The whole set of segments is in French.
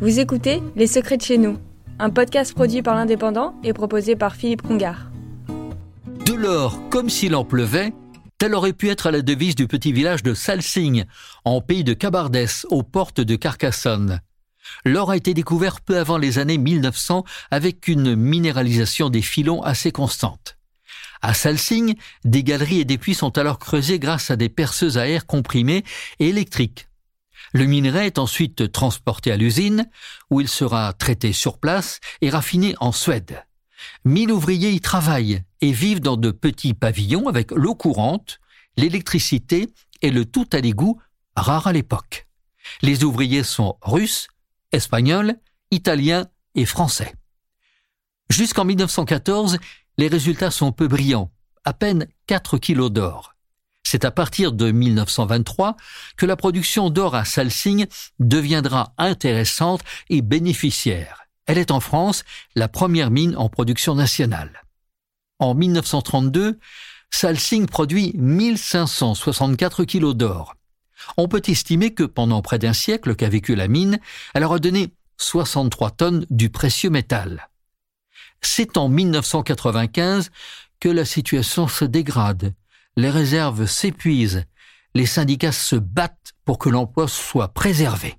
Vous écoutez Les Secrets de chez nous, un podcast produit par l'Indépendant et proposé par Philippe Congar. De l'or comme s'il en pleuvait, telle aurait pu être la devise du petit village de Salsigne, en pays de Cabardès, aux portes de Carcassonne. L'or a été découvert peu avant les années 1900 avec une minéralisation des filons assez constante. À Salsigne, des galeries et des puits sont alors creusés grâce à des perceuses à air comprimé et électriques. Le minerai est ensuite transporté à l'usine, où il sera traité sur place et raffiné en Suède. Mille ouvriers y travaillent et vivent dans de petits pavillons avec l'eau courante, l'électricité et le tout à l'égout, rare à l'époque. Les ouvriers sont russes, espagnols, italiens et français. Jusqu'en 1914, les résultats sont peu brillants, à peine 4 kilos d'or. C'est à partir de 1923 que la production d'or à Salsigne deviendra intéressante et bénéficiaire. Elle est en France la première mine en production nationale. En 1932, Salsigne produit 1564 kilos d'or. On peut estimer que pendant près d'un siècle qu'a vécu la mine, elle aura donné 63 tonnes du précieux métal. C'est en 1995 que la situation se dégrade les réserves s'épuisent, les syndicats se battent pour que l'emploi soit préservé.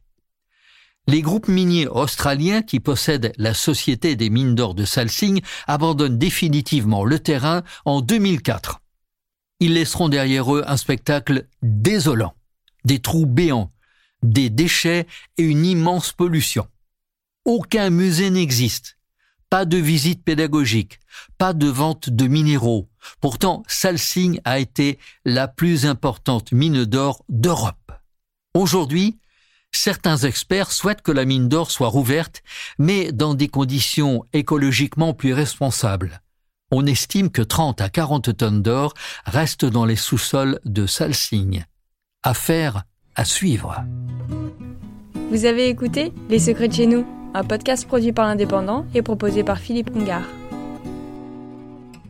Les groupes miniers australiens qui possèdent la Société des mines d'or de Salsigne abandonnent définitivement le terrain en 2004. Ils laisseront derrière eux un spectacle désolant, des trous béants, des déchets et une immense pollution. Aucun musée n'existe, pas de visite pédagogique, pas de vente de minéraux. Pourtant, Salsigne a été la plus importante mine d'or d'Europe. Aujourd'hui, certains experts souhaitent que la mine d'or soit rouverte, mais dans des conditions écologiquement plus responsables. On estime que 30 à 40 tonnes d'or restent dans les sous-sols de Salsigne. Affaire à suivre. Vous avez écouté Les Secrets de chez nous? Un podcast produit par l'Indépendant et proposé par Philippe Congar.